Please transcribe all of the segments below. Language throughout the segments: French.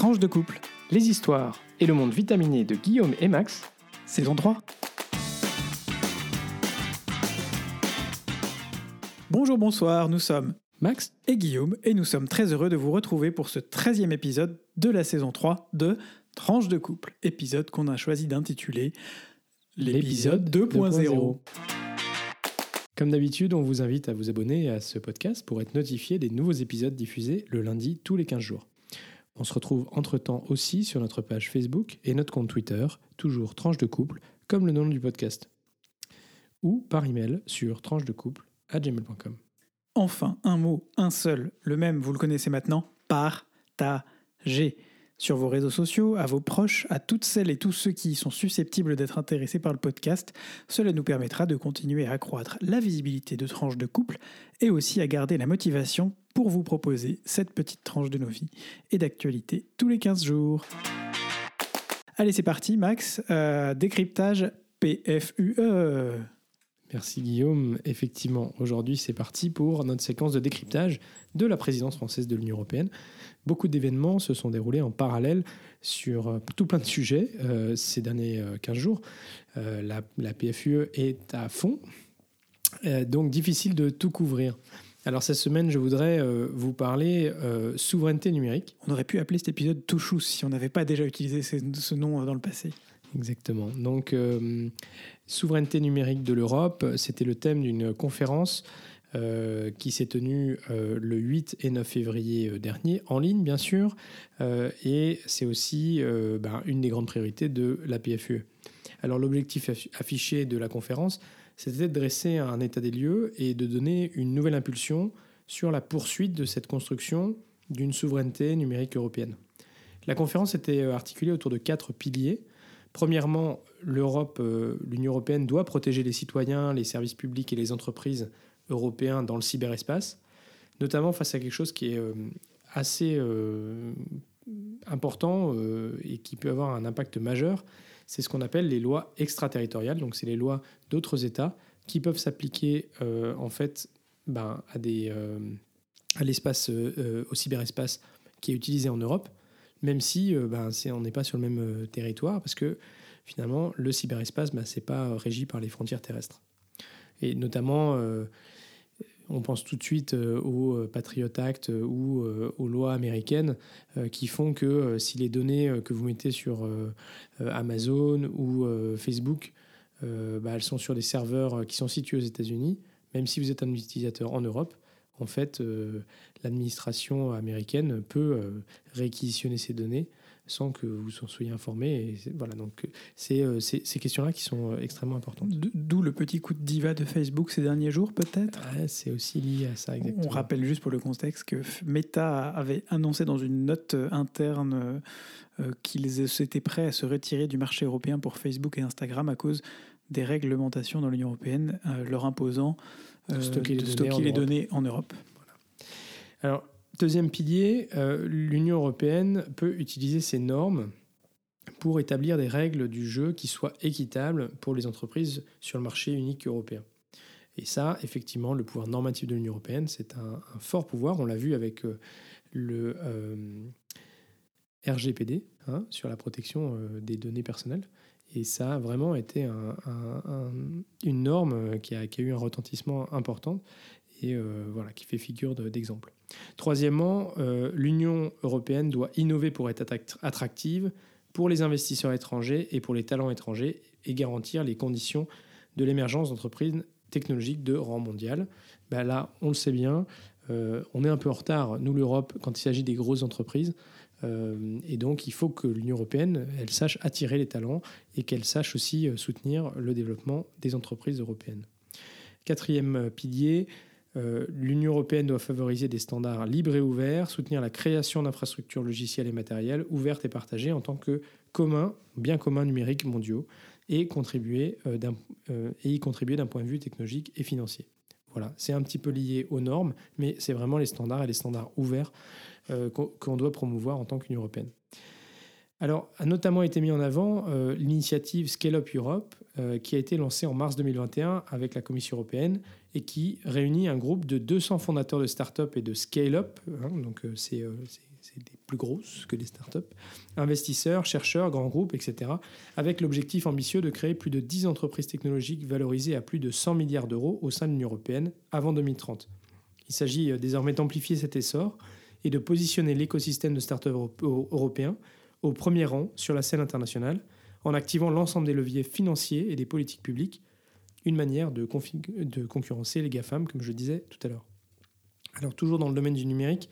Tranche de couple, les histoires et le monde vitaminé de Guillaume et Max, saison 3. Bonjour, bonsoir, nous sommes Max et Guillaume et nous sommes très heureux de vous retrouver pour ce 13e épisode de la saison 3 de Tranche de couple, épisode qu'on a choisi d'intituler l'épisode 2.0. Comme d'habitude, on vous invite à vous abonner à ce podcast pour être notifié des nouveaux épisodes diffusés le lundi tous les 15 jours. On se retrouve entre-temps aussi sur notre page Facebook et notre compte Twitter, toujours Tranche de Couple, comme le nom du podcast. Ou par email sur tranche de couple à gmail.com. Enfin, un mot, un seul, le même, vous le connaissez maintenant, partager sur vos réseaux sociaux, à vos proches, à toutes celles et tous ceux qui sont susceptibles d'être intéressés par le podcast. Cela nous permettra de continuer à accroître la visibilité de tranches de couple et aussi à garder la motivation pour vous proposer cette petite tranche de nos vies et d'actualité tous les 15 jours. Allez, c'est parti, Max. Euh, décryptage PFUE. Merci Guillaume. Effectivement, aujourd'hui c'est parti pour notre séquence de décryptage de la présidence française de l'Union européenne. Beaucoup d'événements se sont déroulés en parallèle sur euh, tout plein de sujets euh, ces derniers 15 jours. la, la, PFUE est à fond, donc difficile de tout couvrir. Alors cette semaine, je voudrais vous parler souveraineté numérique. On aurait pu appeler cet épisode Touchous si on n'avait pas déjà utilisé ce nom dans le passé. Exactement. Donc, euh, souveraineté numérique de l'Europe, c'était le thème d'une conférence euh, qui s'est tenue euh, le 8 et 9 février dernier, en ligne bien sûr, et c'est aussi ben, une des grandes priorités de la PFUE. Alors l'objectif affiché de la conférence, c'était de dresser un état des lieux et de donner une nouvelle impulsion sur la poursuite de cette construction d'une souveraineté numérique européenne. La conférence était articulée autour de quatre piliers Premièrement, l'Europe, euh, l'Union européenne doit protéger les citoyens, les services publics et les entreprises européens dans le cyberespace, notamment face à quelque chose qui est euh, assez euh, important et qui peut avoir un impact majeur. C'est ce qu'on appelle les lois extraterritoriales. Donc, c'est les lois d'autres États qui peuvent s'appliquer en fait ben, à, des, à l'espace, au cyberespace qui est utilisé en Europe même si euh, ben, on n'est pas sur le même euh, territoire, parce que finalement, le cyberespace, ben, ce n'est pas régi par les frontières terrestres. Et notamment, euh, on pense tout de suite au Patriot Act ou aux lois américaines qui font que si les données que vous mettez sur Amazon ou Facebook, ben, elles sont sur des serveurs qui sont situés aux États-Unis, même si vous êtes un utilisateur en Europe, en fait, euh, l'administration américaine peut euh, réquisitionner ces données sans que vous en soyez informé. Et voilà, donc c'est euh, ces questions-là qui sont extrêmement importantes. D'où le petit coup de diva de Facebook ces derniers jours, peut-être? C'est aussi lié à ça, exactement. On rappelle juste pour le contexte que Meta avait annoncé dans une note interne qu'ils étaient prêts à se retirer du marché européen pour Facebook et Instagram à cause des réglementations dans l'Union européenne leur imposant euh, stocker les, données, en Europe. Alors, deuxième pilier, euh, l'Union européenne peut utiliser ces normes pour établir des règles du jeu qui soient équitables pour les entreprises sur le marché unique européen. Et ça, effectivement, le pouvoir normatif de l'Union européenne, c'est un, fort pouvoir. On l'a vu avec euh, le RGPD hein, sur la protection des données personnelles. Et ça a vraiment été une norme qui a, eu un retentissement important et euh, voilà, qui fait figure d'exemple. Troisièmement, euh, l'Union européenne doit innover pour être attractive pour les investisseurs étrangers et pour les talents étrangers et garantir les conditions de l'émergence d'entreprises technologiques de rang mondial. Ben là, on le sait bien, euh, on est un peu en retard, nous l'Europe, quand il s'agit des grosses entreprises. Euh, et donc, il faut que l'Union européenne, sache attirer les talents et qu'elle sache aussi euh, soutenir le développement des entreprises européennes. Quatrième euh, pilier, l'Union européenne doit favoriser des standards libres et ouverts, soutenir la création d'infrastructures logicielles et matérielles ouvertes et partagées en tant que commun, bien communs numériques mondiaux et, et y contribuer d'un point de vue technologique et financier. Voilà, c'est un petit peu lié aux normes, mais c'est vraiment les standards et les standards ouverts euh, qu'on doit promouvoir en tant qu'Union européenne. Alors, a notamment été mis en avant euh, l'initiative Scale Up Europe, euh, qui a été lancée en mars 2021 avec la Commission européenne et qui réunit un groupe de 200 fondateurs de start-up et de scale-up. Hein, donc, c'est plus grosses que les startups, investisseurs, chercheurs, grands groupes, etc., avec l'objectif ambitieux de créer plus de 10 entreprises technologiques valorisées à plus de 100 milliards d'euros au sein de l'Union européenne avant 2030. Il s'agit désormais d'amplifier cet essor et de positionner l'écosystème de startups européens au premier rang sur la scène internationale en activant l'ensemble des leviers financiers et des politiques publiques, une manière de, concurrencer les GAFAM, comme je disais tout à l'heure. Alors toujours dans le domaine du numérique,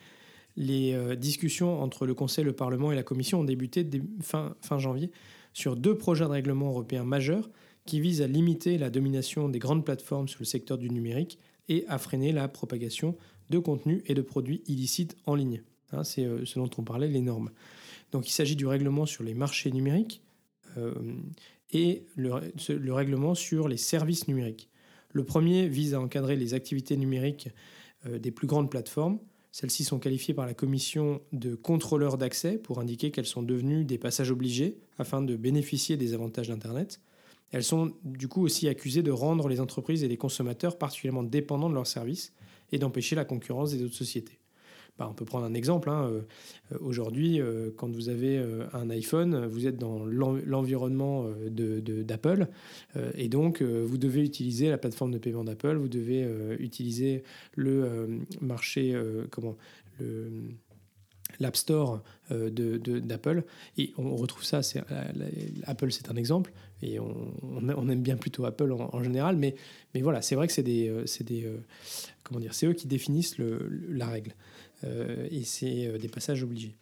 les euh, discussions entre le Conseil, le Parlement et la Commission ont débuté fin, fin janvier sur deux projets de règlement européens majeurs qui visent à limiter la domination des grandes plateformes sur le secteur du numérique et à freiner la propagation de contenus et de produits illicites en ligne. Hein, c'est euh, ce dont on parlait, les normes. Donc il s'agit du règlement sur les marchés numériques euh, et le, le, règlement sur les services numériques. Le premier vise à encadrer les activités numériques euh, des plus grandes plateformes. Celles-ci sont qualifiées par la commission de contrôleurs d'accès pour indiquer qu'elles sont devenues des passages obligés afin de bénéficier des avantages d'Internet. Elles sont du coup aussi accusées de rendre les entreprises et les consommateurs particulièrement dépendants de leurs services et d'empêcher la concurrence des autres sociétés. Bah, on peut prendre un exemple. Hein, euh, euh, aujourd'hui, euh, quand vous avez un iPhone, vous êtes dans l'environnement d'Apple et donc vous devez utiliser la plateforme de paiement d'Apple, vous devez utiliser le marché, comment, le l'App Store d'Apple. et on retrouve ça, c'est, Apple c'est un exemple, et on, aime bien plutôt Apple en, général, mais, mais voilà, c'est vrai que c'est des, des comment dire, c'est eux qui définissent la règle. Euh, et c'est euh, des passages obligés.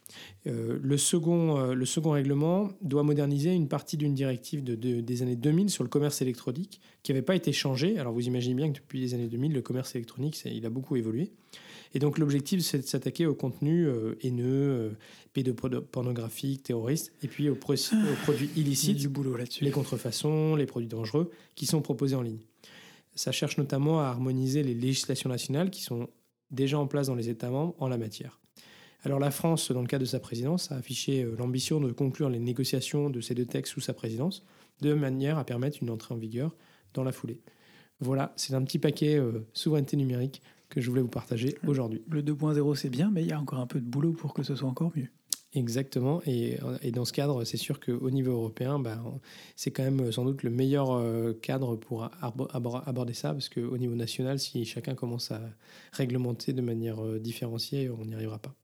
Euh, le, second, le second règlement doit moderniser une partie d'une directive de, des années 2000 sur le commerce électronique qui n'avait pas été changée. Alors vous imaginez bien que depuis les années 2000, le commerce électronique, il a beaucoup évolué. Et donc l'objectif, c'est de s'attaquer aux contenus haineux, pédopornographiques, terroristes, et puis aux, produits illicites, du boulot là-dessus. les contrefaçons, les produits dangereux, qui sont proposés en ligne. Ça cherche notamment à harmoniser les législations nationales qui sont déjà en place dans les États membres en la matière. Alors la France, dans le cadre de sa présidence, a affiché euh, l'ambition de conclure les négociations de ces deux textes sous sa présidence, de manière à permettre une entrée en vigueur dans la foulée. Voilà, c'est un petit paquet euh, souveraineté numérique que je voulais vous partager aujourd'hui. Le 2.0 c'est bien, mais il y a encore un peu de boulot pour que ce soit encore mieux. Exactement. Et, dans ce cadre, c'est sûr qu'au niveau européen, bah, c'est quand même sans doute le meilleur euh, cadre pour aborder ça, parce qu'au niveau national, si chacun commence à réglementer de manière euh, différenciée, on n'y arrivera pas.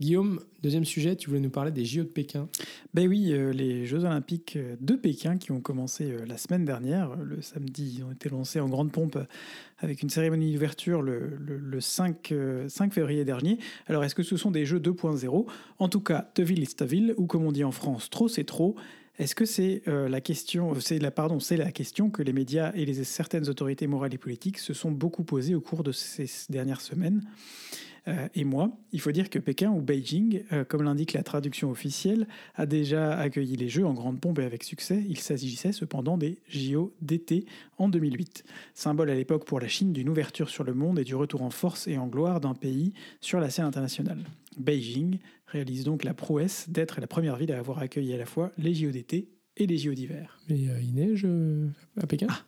Guillaume, deuxième sujet, tu voulais nous parler des JO de Pékin. Ben oui, euh, les Jeux olympiques de Pékin qui ont commencé euh, la semaine dernière. Le samedi, ils ont été lancés en grande pompe avec une cérémonie d'ouverture le, le, 5, 5, février dernier. Alors est-ce que ce sont des Jeux 2.0 En tout cas, de ville est ville, ou comme on dit en France, trop c'est trop. Est-ce que c'est euh, la question, c'est la pardon, c'est la question que les médias et certaines autorités morales et politiques se sont beaucoup posées au cours de ces dernières semaines? Euh, et moi. Il faut dire que Pékin ou Beijing, euh, comme l'indique la traduction officielle, a déjà accueilli les Jeux en grande pompe et avec succès. Il s'agissait cependant des JO d'été en 2008, symbole à l'époque pour la Chine d'une ouverture sur le monde et du retour en force et en gloire d'un pays sur la scène internationale. Beijing réalise donc la prouesse d'être la première ville à avoir accueilli à la fois les JO d'été et les JO d'hiver. Mais euh, il neige à Pékin? Ah,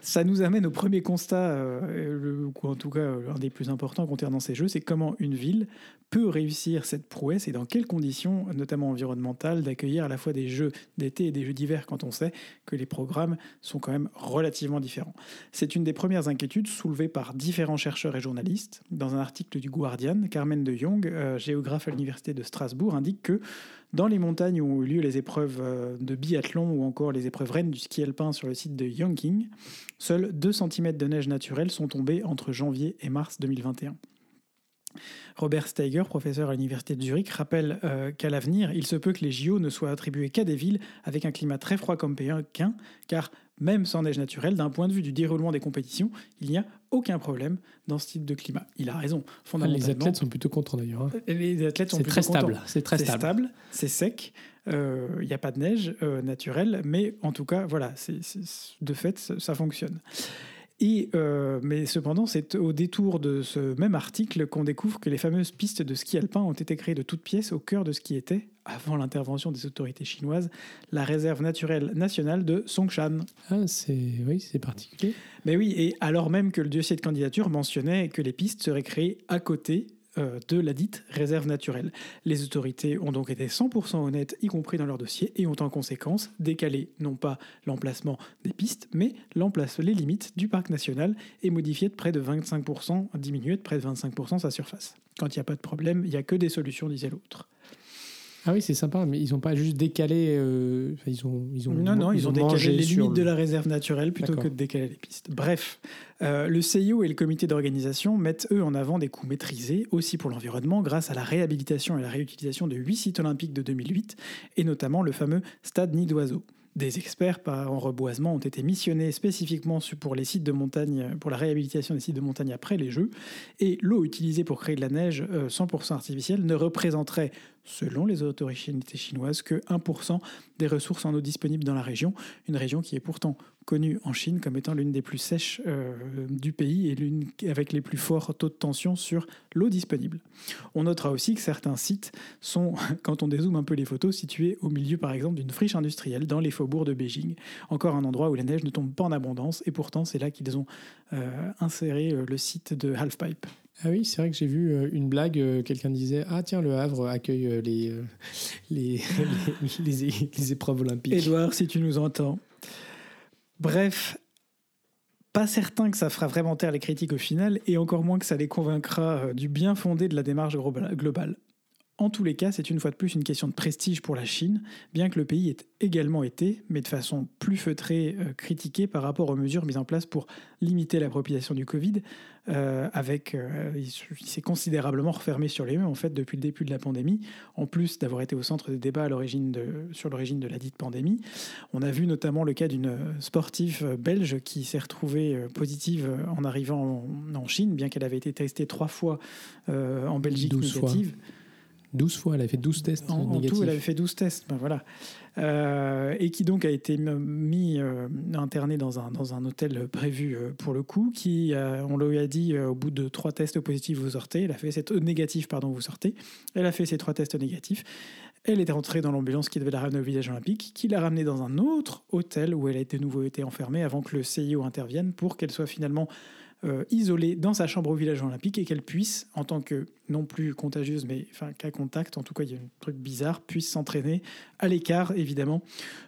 ça nous amène au premier constat, euh, ou en tout cas euh, un des plus importants concernant ces jeux, c'est comment une ville peut réussir cette prouesse et dans quelles conditions, notamment environnementales, d'accueillir à la fois des jeux d'été et des jeux d'hiver quand on sait que les programmes sont quand même relativement différents. C'est une des premières inquiétudes soulevées par différents chercheurs et journalistes. Dans un article du Guardian, Carmen de Jong, euh, géographe à l'université de Strasbourg, indique que dans les montagnes où ont eu lieu les épreuves de biathlon ou encore les épreuves reines du ski alpin sur le site de Yongqing, Seuls 2 cm de neige naturelle sont tombés entre janvier et mars 2021. Robert Steiger, professeur à l'université de Zurich, rappelle euh, qu'à l'avenir, il se peut que les JO ne soient attribués qu'à des villes avec un climat très froid comme Pékin, car même sans neige naturelle, d'un point de vue du déroulement des compétitions, il n'y a aucun problème dans ce type de climat. Il a raison. Fondamentalement, les athlètes sont plutôt contents d'ailleurs. Hein. Les athlètes sont très stable. C'est très stable. C'est sec. Euh, il n'y a pas de neige euh, naturelle, mais en tout cas, voilà, de fait, ça fonctionne. Et, euh, mais cependant, c'est au détour de ce même article qu'on découvre que les fameuses pistes de ski alpin ont été créées de toutes pièces au cœur de ce qui était, avant l'intervention des autorités chinoises, la réserve naturelle nationale de Songshan. Ah, c'est oui, c'est particulier. Mais oui, et alors même que le dossier de candidature mentionnait que les pistes seraient créées à côté de la dite réserve naturelle. Les autorités ont donc été 100% honnêtes, y compris dans leur dossier, et ont en conséquence décalé non pas l'emplacement des pistes, mais les limites du parc national et modifié de près de 25%, diminué de près de 25% sa surface. Quand il n'y a pas de problème, il n'y a que des solutions, disait l'autre. Ah oui, c'est sympa, mais ils n'ont pas juste décalé. Euh, ils ont, ils ont, non, non, ils, ont, décalé les limites de la réserve naturelle plutôt que de décaler les pistes. Bref, euh, le CIO et le comité d'organisation mettent eux en avant des coûts maîtrisés, aussi pour l'environnement, grâce à la réhabilitation et la réutilisation de huit sites olympiques de 2008, et notamment le fameux stade Nid d'Oiseau. Des experts en reboisement ont été missionnés spécifiquement pour les sites de montagne, pour la réhabilitation des sites de montagne après les Jeux, et l'eau utilisée pour créer de la neige 100% euh, artificielle ne représenterait selon les autorités chinoises, que 1% des ressources en eau disponibles dans la région, une région qui est pourtant connue en Chine comme étant l'une des plus sèches euh, du pays et l'une avec les plus forts taux de tension sur l'eau disponible. On notera aussi que certains sites sont, quand on dézoome un peu les photos, situés au milieu par exemple d'une friche industrielle dans les faubourgs de Beijing, encore un endroit où la neige ne tombe pas en abondance et pourtant c'est là qu'ils ont euh, inséré euh, le site de Halfpipe. Ah oui, c'est vrai que j'ai vu une blague, quelqu'un disait Ah tiens, le Havre accueille les, les, les, les, épreuves olympiques. Édouard, si tu nous entends. Bref, pas certain que ça fera vraiment taire les critiques au final, et encore moins que ça les convaincra du bien fondé de la démarche globale. En tous les cas, c'est une fois de plus une question de prestige pour la Chine, bien que le pays ait également été, mais de façon plus feutrée, euh, critiqué par rapport aux mesures mises en place pour limiter la propagation du Covid. Euh, avec, euh, il s'est considérablement refermé sur les mêmes en fait depuis le début de la pandémie, en plus d'avoir été au centre des débats à l'origine de, sur l'origine de la dite pandémie. On a vu notamment le cas d'une sportive belge qui s'est retrouvée positive en arrivant en, Chine, bien qu'elle avait été testée trois fois en Belgique négative. 12 fois, elle avait fait 12 tests en, négatifs. En tout, elle avait fait 12 tests, ben voilà. Euh, et qui donc a été mis, euh, interné dans un, dans un hôtel prévu euh, pour le coup, qui, on lui a dit, au bout de trois tests positifs, vous sortez. Elle a fait cette négatif, pardon, vous sortez. Elle a fait ces trois tests négatifs. Elle est rentrée dans l'ambulance qui devait la ramener au village olympique, qui l'a ramenée dans un autre hôtel où elle a de nouveau été enfermée avant que le CIO intervienne pour qu'elle soit finalement euh, isolée dans sa chambre au village olympique et qu'elle puisse, en tant que non plus contagieuse, mais enfin qu'à contact, en tout cas il y a un truc bizarre, puisse s'entraîner à l'écart évidemment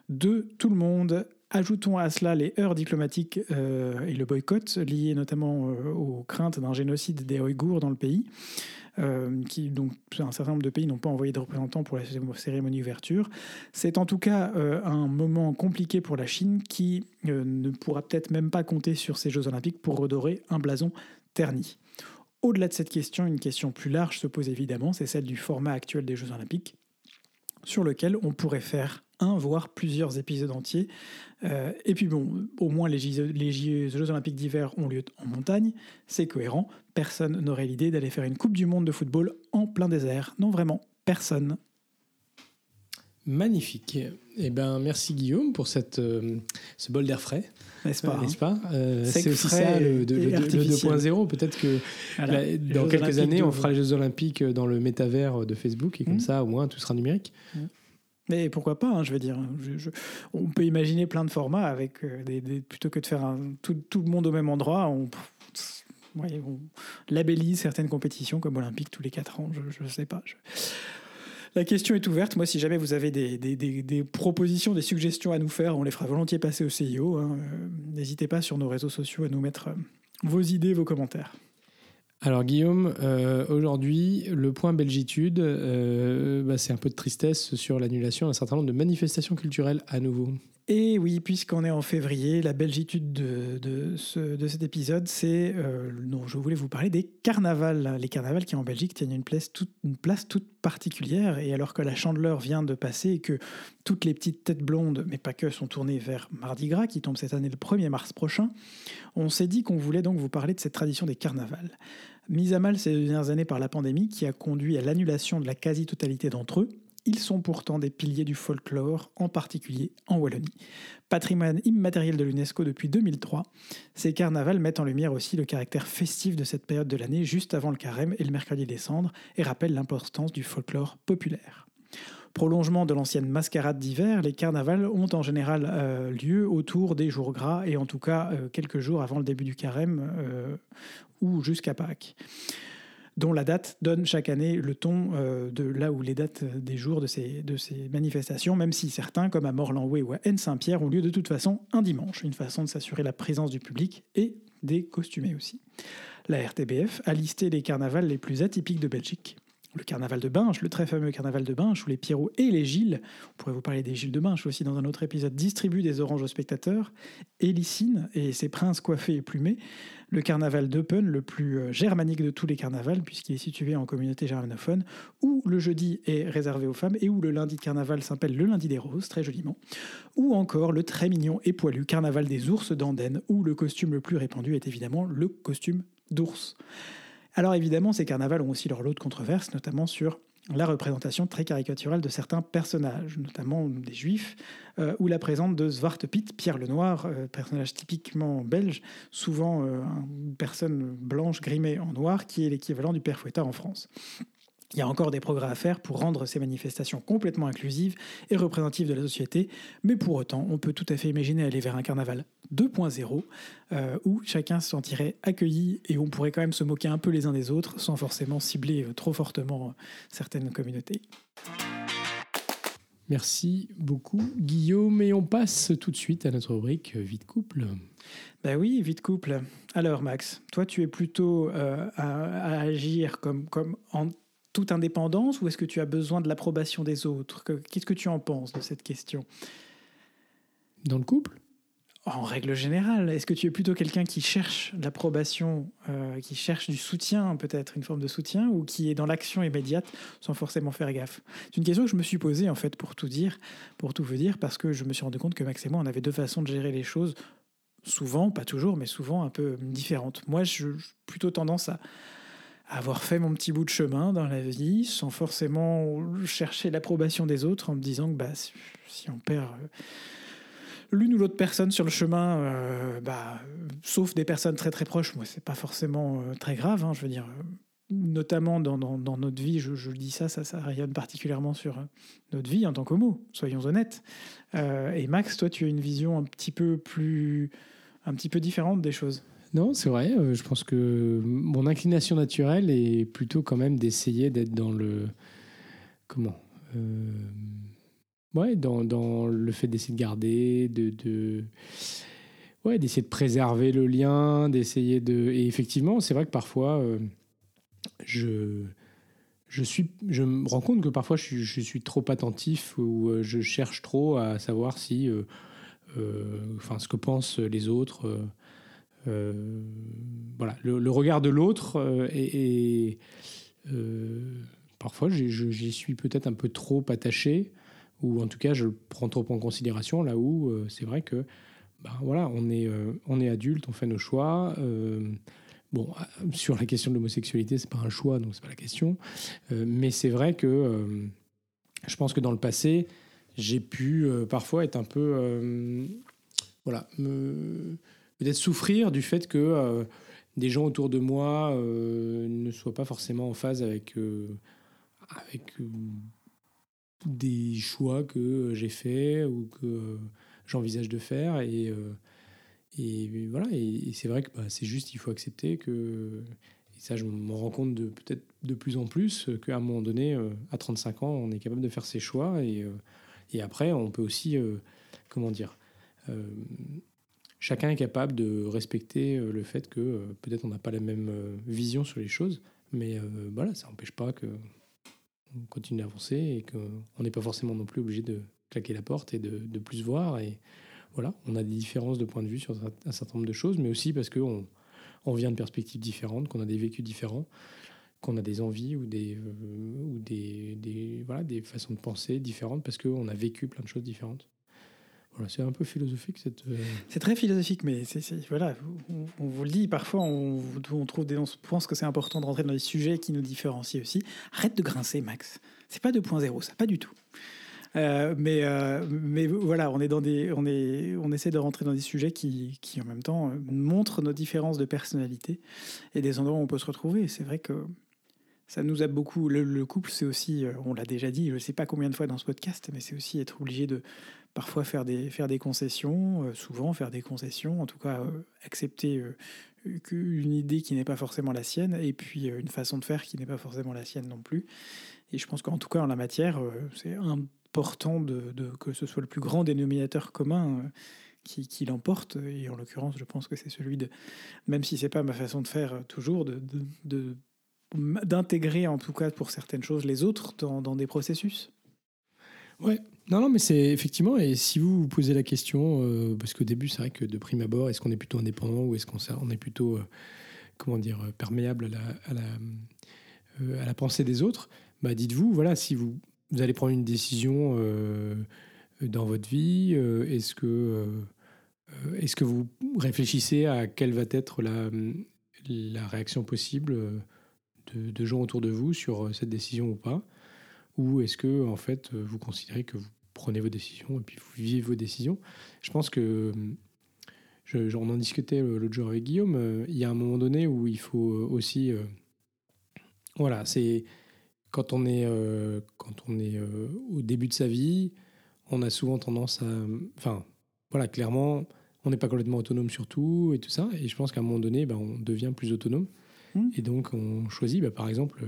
de tout le monde. Ajoutons à cela les heures diplomatiques euh, et le boycott lié notamment euh, aux craintes d'un génocide des Ouïghours dans le pays. Euh, qui, donc, un certain nombre de pays n'ont pas envoyé de représentants pour la cérémonie d'ouverture. C'est en tout cas euh, un moment compliqué pour la Chine qui euh, ne pourra peut-être même pas compter sur ces Jeux olympiques pour redorer un blason terni. Au-delà de cette question, une question plus large se pose évidemment, c'est celle du format actuel des Jeux olympiques, sur lequel on pourrait faire un, voire plusieurs épisodes entiers. Euh, et puis bon, au moins les, Jeux Olympiques d'hiver ont lieu en montagne, c'est cohérent. Personne n'aurait l'idée d'aller faire une Coupe du Monde de football en plein désert. Non, vraiment, personne. Magnifique. Eh ben, merci Guillaume pour cette, euh, ce bol d'air frais. N'est-ce pas, N'est-ce pas euh, C'est aussi ça le, 2.0. Peut-être que dans quelques années, on fera les Jeux Olympiques dans le métavers de Facebook et comme mmh. ça, au moins, tout sera numérique. Mmh. Mais pourquoi pas, hein, je veux dire. on peut imaginer plein de formats avec euh, des, plutôt que de faire tout, le monde au même endroit. On, labellise certaines compétitions comme olympiques tous les quatre ans. Je ne sais pas. La question est ouverte. Moi, si jamais vous avez des, propositions, des suggestions à nous faire, on les fera volontiers passer au CIO. Hein. Euh, n'hésitez pas sur nos réseaux sociaux à nous mettre euh, vos idées, vos commentaires. Alors Guillaume, euh, aujourd'hui, le point belgitude, euh, bah, c'est un peu de tristesse sur l'annulation d'un certain nombre de manifestations culturelles à nouveau. Et oui, puisqu'on est en février, la belgitude de, de, cet épisode, c'est euh, je voulais vous parler des carnavals. Les carnavals qui en Belgique tiennent une place, toute, une place toute particulière. Et alors que la chandeleur vient de passer et que toutes les petites têtes blondes, mais pas que, sont tournées vers Mardi Gras, qui tombe cette année le 1er mars prochain, on s'est dit qu'on voulait donc vous parler de cette tradition des carnavals. Mise à mal ces dernières années par la pandémie qui a conduit à l'annulation de la quasi-totalité d'entre eux, ils sont pourtant des piliers du folklore, en particulier en Wallonie. Patrimoine immatériel de l'UNESCO depuis 2003, ces carnavals mettent en lumière aussi le caractère festif de cette période de l'année juste avant le carême et le mercredi des cendres et rappellent l'importance du folklore populaire. Prolongement de l'ancienne mascarade d'hiver, les carnavals ont en général euh, lieu autour des jours gras et en tout cas euh, quelques jours avant le début du carême euh, ou jusqu'à Pâques. dont la date donne chaque année le ton euh, de là où les dates des jours de ces, manifestations, même si certains, comme à Morlanway ou à N-Saint-Pierre, ont lieu de toute façon un dimanche, une façon de s'assurer la présence du public et des costumés aussi. La RTBF a listé les carnavals les plus atypiques de Belgique le carnaval de Binche, le très fameux carnaval de Binche, où les Pierrots et les Gilles, on pourrait vous parler des Gilles de Binche aussi dans un autre épisode, distribuent des oranges aux spectateurs, et et ses princes coiffés et plumés, le carnaval d'Eupen, le plus euh, germanique de tous les carnavals, puisqu'il est situé en communauté germanophone, où le jeudi est réservé aux femmes, et où le lundi de carnaval s'appelle le lundi des roses, très joliment, ou encore le très mignon et poilu carnaval des ours d'Andenne, où le costume le plus répandu est évidemment le costume d'ours. Alors évidemment, ces carnavals ont aussi leur lot de controverses, notamment sur la représentation très caricaturale de certains personnages, notamment des juifs, euh, ou la présence de Zwartepit, Pierre le Noir, euh, personnage typiquement belge, souvent euh, une personne blanche grimée en noir, qui est l'équivalent du père Fouettard en France. Il y a encore des progrès à faire pour rendre ces manifestations complètement inclusives et représentatives de la société, mais pour autant, on peut tout à fait imaginer aller vers un carnaval 2.0 euh, où chacun se sentirait accueilli et on pourrait quand même se moquer un peu les uns des autres sans forcément cibler euh, trop fortement euh, certaines communautés. Merci beaucoup Guillaume et on passe tout de suite à notre rubrique Vite couple. Ben oui, vite couple. Alors Max, toi tu es plutôt à, agir comme, comme en toute indépendance ou est-ce que tu as besoin de l'approbation des autres Qu'est-ce que tu en penses de cette question? Dans le couple? En règle générale, est-ce que tu es plutôt quelqu'un qui cherche l'approbation, euh, qui cherche du soutien, peut-être une forme de soutien, ou qui est dans l'action immédiate sans forcément faire gaffe? C'est une question que je me suis posée en fait pour tout dire, pour tout vous dire, parce que je me suis rendu compte que Max et moi, on avait deux façons de gérer les choses, souvent, pas toujours, mais souvent un peu différentes. Moi, j'ai plutôt tendance à avoir fait mon petit bout de chemin dans la vie sans forcément chercher l'approbation des autres en me disant que bah, si on perd euh, l'une ou l'autre personne sur le chemin, euh, bah, sauf des personnes très très proches, moi c'est pas forcément euh, très grave. Hein, je veux dire, notamment dans, dans, notre vie, je, je, dis ça, ça, ça rayonne particulièrement sur notre vie en tant qu'homo, soyons honnêtes. et Max, toi tu as une vision un petit peu plus, un petit peu différente des choses. Non, c'est vrai. Euh, je pense que mon inclination naturelle est plutôt quand même d'essayer d'être dans le. Comment euh, Ouais, dans, dans, le fait d'essayer de garder, de. ouais, d'essayer de préserver le lien, d'essayer de. Et effectivement, c'est vrai que parfois, euh, je. Je, suis, je me rends compte que parfois je suis, trop attentif ou je cherche trop à savoir si, ce que pensent les autres voilà, le, regard de l'autre euh, et, euh, parfois j'y suis peut-être un peu trop attaché ou en tout cas je le prends trop en considération là où c'est vrai que ben voilà on est on est adulte on fait nos choix bon sur la question de l'homosexualité c'est pas un choix donc c'est pas la question mais c'est vrai que je pense que dans le passé j'ai pu parfois être un peu voilà me peut-être souffrir du fait que euh, des gens autour de moi euh, ne soient pas forcément en phase avec, euh, avec des choix que j'ai faits ou que j'envisage de faire. Et, et voilà, et, c'est vrai que bah, c'est juste, il faut accepter que. Et ça, je m'en rends compte de, peut-être de plus en plus qu'à un moment donné, à 35 ans, on est capable de faire ses choix. Et, et après, on peut aussi, comment dire, chacun est capable de respecter euh, le fait que euh, peut-être on n'a pas la même euh, vision sur les choses, mais voilà, ça n'empêche pas que on continue d'avancer et qu'on n'est pas forcément non plus obligé de claquer la porte et de, de, plus voir. Et voilà, on a des différences de point de vue sur un certain nombre de choses, mais aussi parce qu'on on vient de perspectives différentes, qu'on a des vécus différents, qu'on a des envies ou des, ou des, voilà, des façons de penser différentes parce qu'on a vécu plein de choses différentes c'est un peu philosophique cette. Euh, c'est très philosophique, mais voilà, on, vous le dit. Parfois, on, on trouve des, on pense que c'est important de rentrer dans des sujets qui nous différencient aussi. Arrête de grincer, Max. C'est pas 2.0, ça, pas du tout. Euh, mais, euh, mais voilà, on est dans des, on est, on essaie de rentrer dans des sujets qui, qui en même temps montrent nos différences de personnalité et des endroits où on peut se retrouver. C'est vrai que ça nous aide beaucoup. Le, le couple, c'est aussi, on l'a déjà dit, je ne sais pas combien de fois dans ce podcast, mais c'est aussi être obligé de parfois faire des, concessions, euh, souvent faire des concessions, en tout cas euh, accepter euh, une idée qui n'est pas forcément la sienne, et puis une façon de faire qui n'est pas forcément la sienne non plus. Et je pense qu'en tout cas, en la matière, c'est important de, que ce soit le plus grand dénominateur commun qui, l'emporte. Et en l'occurrence, je pense que c'est celui de, même si c'est pas ma façon de faire toujours, de d'intégrer en tout cas pour certaines choses les autres dans, dans des processus? Ouais, non, non, mais c'est effectivement, et si vous vous posez la question, euh, parce qu'au début, c'est vrai que de prime abord, est-ce qu'on est plutôt indépendant ou est-ce qu'on on est plutôt, euh, comment dire, perméable à la, à la, euh, à la pensée des autres bah, Dites-vous, voilà, si vous, vous allez prendre une décision dans votre vie, est-ce que, est-ce que vous réfléchissez à quelle va être la, la réaction possible de, gens autour de vous sur euh, cette décision ou pas? Ou est-ce que, en fait, euh, vous considérez que vous prenez vos décisions et puis vous vivez vos décisions? Je pense que, on en discutait euh, l'autre jour avec Guillaume, il y a un moment donné où il faut aussi. voilà, c'est quand on est, quand on est au début de sa vie, on a souvent tendance à. Enfin, voilà, clairement, on n'est pas complètement autonome sur tout et tout ça. Et je pense qu'à un moment donné, ben, on devient plus autonome. Hmm. Et donc, on choisit, bah, par exemple,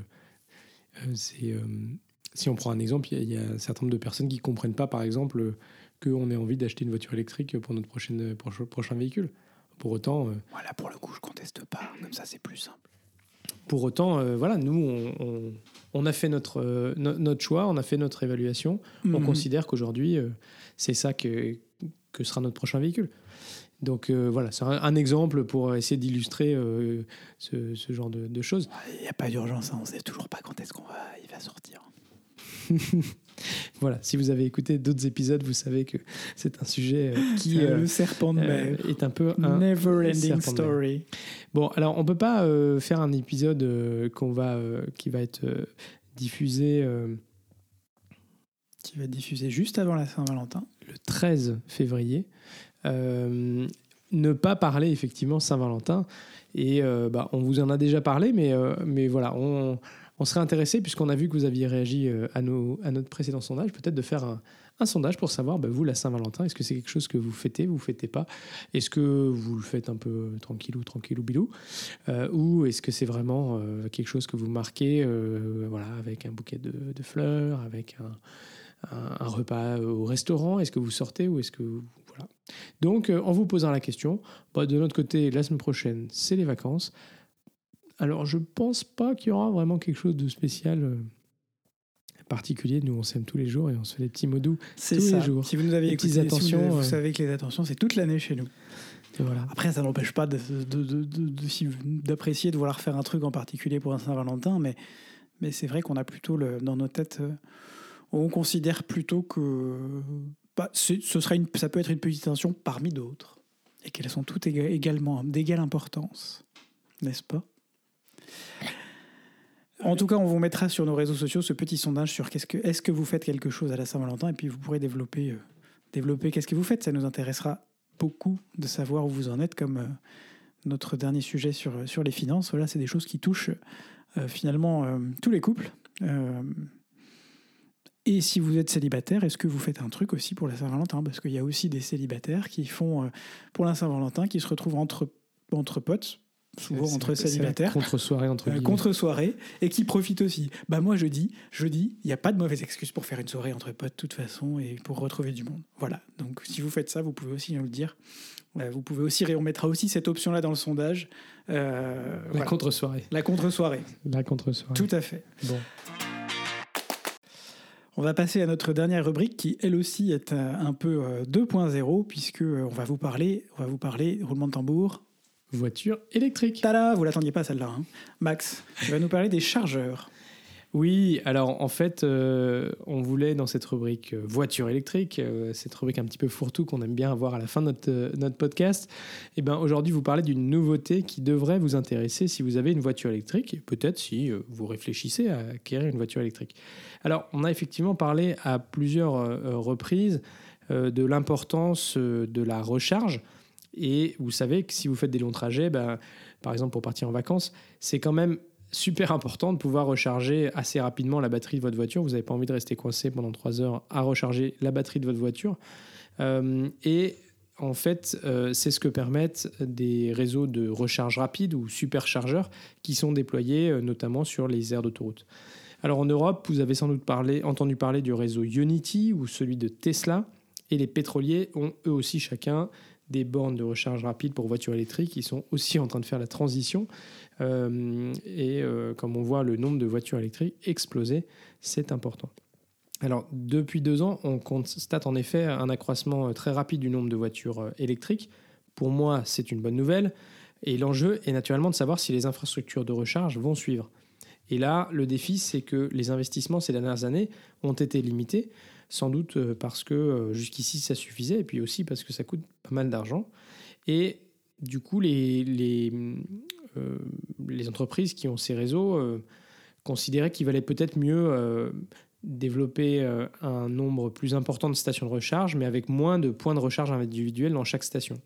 euh, c'est, euh, si on prend un exemple, il y, a un certain nombre de personnes qui ne comprennent pas, par exemple, qu'on ait envie d'acheter une voiture électrique pour notre prochaine, prochain véhicule. Pour autant. Euh, voilà, pour le coup, je conteste pas. Comme ça, c'est plus simple. Pour autant, voilà, nous, on, a fait notre, notre choix, on a fait notre évaluation. On hmm. considère qu'aujourd'hui, c'est ça que, que sera notre prochain véhicule. Donc euh, voilà, c'est un, exemple pour essayer d'illustrer euh, ce, genre de, choses. Il n'y a pas d'urgence, hein, on ne sait toujours pas quand est-ce qu'on va, il va sortir. voilà, si vous avez écouté d'autres épisodes, vous savez que c'est un sujet euh, qui le serpent de mer est un peu un never-ending story. Bon, alors on peut pas faire un épisode qu'on va qui va être diffusé qui va être diffusé juste avant la Saint-Valentin, le 13 février. Euh, ne pas parler effectivement Saint-Valentin. Et euh, bah, on vous en a déjà parlé, mais, euh, mais voilà, on, serait intéressé, puisqu'on a vu que vous aviez réagi à, nos, à notre précédent sondage, peut-être de faire un, sondage pour savoir, bah, vous, la Saint-Valentin, est-ce que c'est quelque chose que vous fêtez, vous fêtez pas? Est-ce que vous le faites un peu tranquillou, tranquillou, bilou Ou est-ce que c'est vraiment quelque chose que vous marquez voilà, avec un bouquet de, fleurs, avec un un, repas au restaurant? Est-ce que vous sortez ou est-ce que voilà Donc, euh, en vous posant la question, bah, de notre côté, la semaine prochaine, c'est les vacances. Alors, je pense pas qu'il y aura vraiment quelque chose de spécial. Euh, particulier, nous on s'aime tous les jours et on se fait des petits mots doux tous les jours. Si vous nous avez écouté, attentions, vous, euh, savez que les attentions c'est toute l'année chez nous. voilà. Après, ça n'empêche pas d'apprécier de, vouloir faire un truc en particulier pour un Saint-Valentin, mais, mais c'est vrai qu'on a plutôt le, dans nos têtes on considère plutôt que ça peut être une petite attention parmi d'autres, et qu'elles sont toutes également d'égale importance, n'est-ce pas? En tout cas, on vous mettra sur nos réseaux sociaux ce petit sondage sur qu'est-ce que est-ce que vous faites quelque chose à la Saint-Valentin et puis vous pourrez développer euh, développer qu'est-ce que vous faites. Ça nous intéressera beaucoup de savoir où vous en êtes, comme euh, notre dernier sujet sur sur les finances. Voilà, c'est des choses qui touchent euh, finalement tous les couples. Et si vous êtes célibataire, est-ce que vous faites un truc aussi pour la Saint-Valentin? Parce qu'il y a aussi des célibataires qui font, euh, pour la Saint-Valentin, qui se retrouvent entre, entre potes, souvent entre célibataires. Contre-soirée, entre euh, Contre-soirée, et qui profitent aussi. Bah moi, je dis, je dis, il n'y a pas de mauvaise excuse pour faire une soirée entre potes, de toute façon, et pour retrouver du monde. Voilà. Donc, si vous faites ça, vous pouvez aussi nous le dire. Euh, vous pouvez aussi, on mettra aussi cette option-là dans le sondage. la contre-soirée. La contre-soirée. La contre-soirée. Tout à fait. Bon. On va passer à notre dernière rubrique qui, elle aussi, est euh, un peu 2.0 euh, puisque euh, on va vous parler, on va vous parler roulement de tambour. Voiture électrique. Tada, vous l'attendiez pas celle-là. Hein. Max, tu vas nous parler des chargeurs. Oui, alors en fait, euh, on voulait dans cette rubrique euh, voiture électrique, euh, cette rubrique un petit peu fourre-tout qu'on aime bien avoir à la fin de notre, podcast, eh ben aujourd'hui vous parler d'une nouveauté qui devrait vous intéresser si vous avez une voiture électrique peut-être si vous réfléchissez à acquérir une voiture électrique. Alors on a effectivement parlé à plusieurs reprises de l'importance de la recharge et vous savez que si vous faites des longs trajets, ben, par exemple pour partir en vacances, c'est quand même super important de pouvoir recharger assez rapidement la batterie de votre voiture. Vous n'avez pas envie de rester coincé pendant trois heures à recharger la batterie de votre voiture. Euh, et en fait, euh, c'est ce que permettent des réseaux de recharge rapide ou superchargeurs qui sont déployés euh, notamment sur les aires d'autoroute. Alors en Europe, vous avez sans doute parlé, entendu parler du réseau Unity ou celui de Tesla, et les pétroliers ont eux aussi chacun des bornes de recharge rapide pour voitures électriques. Ils sont aussi en train de faire la transition. Euh, et comme on voit le nombre de voitures électriques exploser, c'est important. Alors, depuis deux ans, on constate en effet un accroissement euh, très rapide du nombre de voitures euh, électriques. Pour moi, c'est une bonne nouvelle. Et l'enjeu est naturellement de savoir si les infrastructures de recharge vont suivre. Et là, le défi, c'est que les investissements ces dernières années ont été limités, sans doute euh, parce que jusqu'ici ça suffisait, et puis aussi parce que ça coûte pas mal d'argent. Et du coup, les, les, entreprises qui ont ces réseaux considéraient qu'il valait peut-être mieux développer euh, un nombre plus important de stations de recharge, mais avec moins de points de recharge individuels dans chaque station.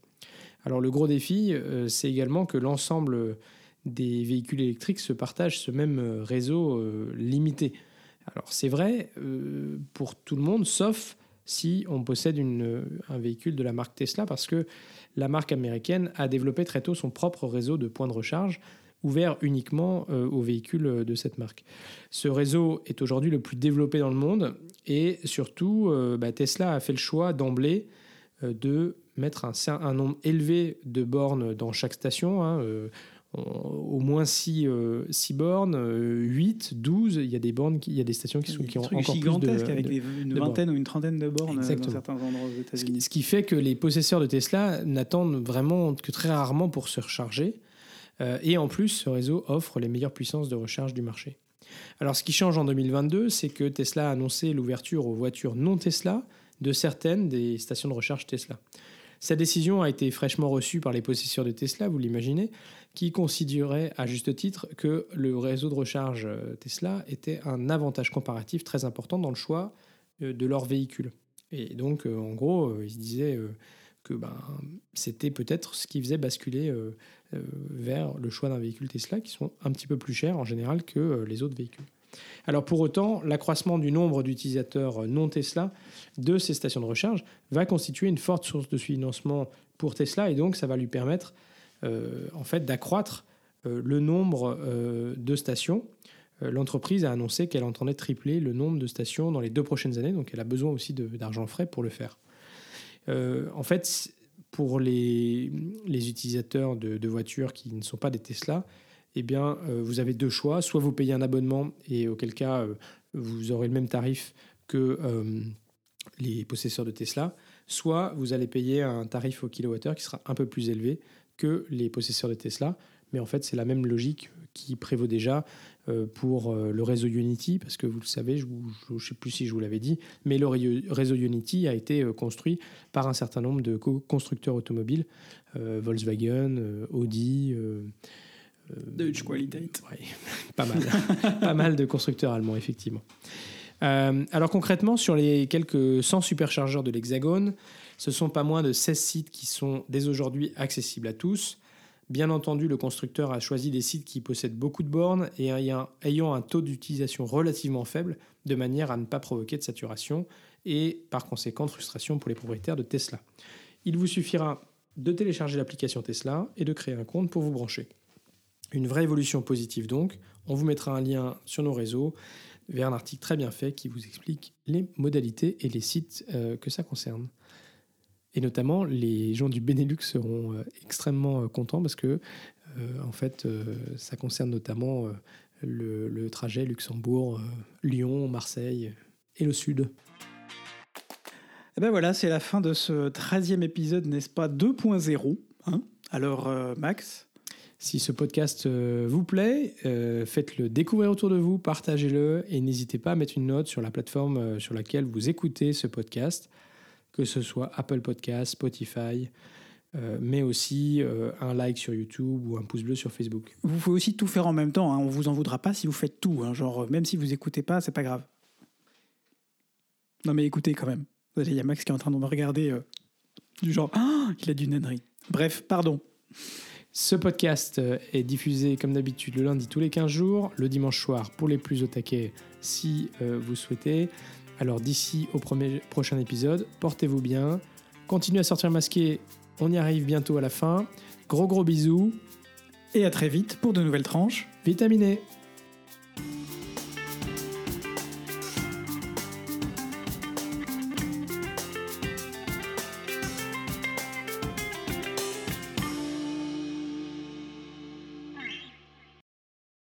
Alors le gros défi, euh, c'est également que l'ensemble des véhicules électriques se partagent ce même euh, réseau limité. Alors c'est vrai pour tout le monde, sauf si on possède un véhicule de la marque Tesla, parce que la marque américaine a développé très tôt son propre réseau de points de recharge ouvert uniquement euh, aux véhicules euh, de cette marque. Ce réseau est aujourd'hui le plus développé dans le monde et surtout, euh, bah, Tesla a fait le choix d'emblée de mettre un, nombre élevé de bornes dans chaque station. Hein, au moins 6, bornes, 8, 12. Il y a des bornes, il y a des stations qui, sont, qui ont encore plus de, avec une vingtaine ou une trentaine de bornes dans certains endroits aux États-Unis. Ce qui fait que les possesseurs de Tesla n'attendent vraiment que très rarement pour se recharger. Euh, et en plus, ce réseau offre les meilleures puissances de recharge du marché. Alors ce qui change en 2022, c'est que Tesla a annoncé l'ouverture aux voitures non Tesla de certaines des stations de recharge Tesla. Cette décision a été fraîchement reçue par les possesseurs de Tesla, vous l'imaginez, qui considéraient à juste titre que le réseau de recharge euh, Tesla était un avantage comparatif très important dans le choix euh, de leur véhicule. Et donc, en gros, ils se disaient que ben, c'était peut-être ce qui faisait basculer euh, euh, vers le choix d'un véhicule Tesla qui sont un petit peu plus chers en général que euh, les autres véhicules. Alors pour autant, l'accroissement du nombre d'utilisateurs non Tesla de ces stations de recharge va constituer une forte source de financement pour Tesla et donc ça va lui permettre en fait d'accroître le nombre de stations. L'entreprise a annoncé qu'elle entendait tripler le nombre de stations dans les deux prochaines années, donc elle a besoin aussi d'argent frais pour le faire. Euh, en fait, pour les, utilisateurs de, voitures qui ne sont pas des Tesla, eh bien, euh, vous avez deux choix. Soit vous payez un abonnement et auquel cas, euh, vous aurez le même tarif que les possesseurs de Tesla, soit vous allez payer un tarif au kilowattheure qui sera un peu plus élevé que les possesseurs de Tesla. Mais en fait, c'est la même logique qui prévaut déjà euh, pour euh, le réseau Unity, parce que vous le savez, je ne sais plus si je vous l'avais dit, mais le réseau Unity a été euh, construit par un certain nombre de constructeurs automobiles, Volkswagen, Audi. Deutsche Qualität. pas mal. pas mal de constructeurs allemands, effectivement. alors concrètement, sur les quelques 100 superchargeurs de l'Hexagone, ce sont pas moins de 16 sites qui sont dès aujourd'hui accessibles à tous. Bien entendu, le constructeur a choisi des sites qui possèdent beaucoup de bornes et ayant un taux d'utilisation relativement faible, de manière à ne pas provoquer de saturation et par conséquent de frustration pour les propriétaires de Tesla. Il vous suffira de télécharger l'application Tesla et de créer un compte pour vous brancher. Une vraie évolution positive donc. On vous mettra un lien sur nos réseaux vers un article très bien fait qui vous explique les modalités et les sites euh, que ça concerne. Et notamment, les gens du Benelux seront euh, extrêmement euh, contents parce que, en fait, ça concerne notamment le, trajet Luxembourg, Lyon, Marseille et le Sud. Et eh ben voilà, c'est la fin de ce 13e épisode, n'est-ce pas? 2.0 hein Alors, Max? Si ce podcast vous plaît, faites-le découvrir autour de vous, partagez-le et n'hésitez pas à mettre une note sur la plateforme sur laquelle vous écoutez ce podcast que ce soit Apple Podcast, Spotify, euh, mais aussi euh, un like sur YouTube ou un pouce bleu sur Facebook. Vous pouvez aussi tout faire en même temps. Hein. On vous en voudra pas si vous faites tout. Hein. Genre, même si vous écoutez pas, c'est pas grave. Non, mais écoutez quand même. Il y a Max qui est en train de me regarder euh, du genre, il a du nannerie. Bref, pardon. Ce podcast est diffusé comme d'habitude le lundi tous les 15 jours, le dimanche soir pour les plus au taquet si vous souhaitez. Alors d'ici au premier, prochain épisode, portez-vous bien, Continuez à sortir masqué, on y arrive bientôt à la fin. Gros gros bisous, Et à très vite pour de nouvelles tranches. vitaminé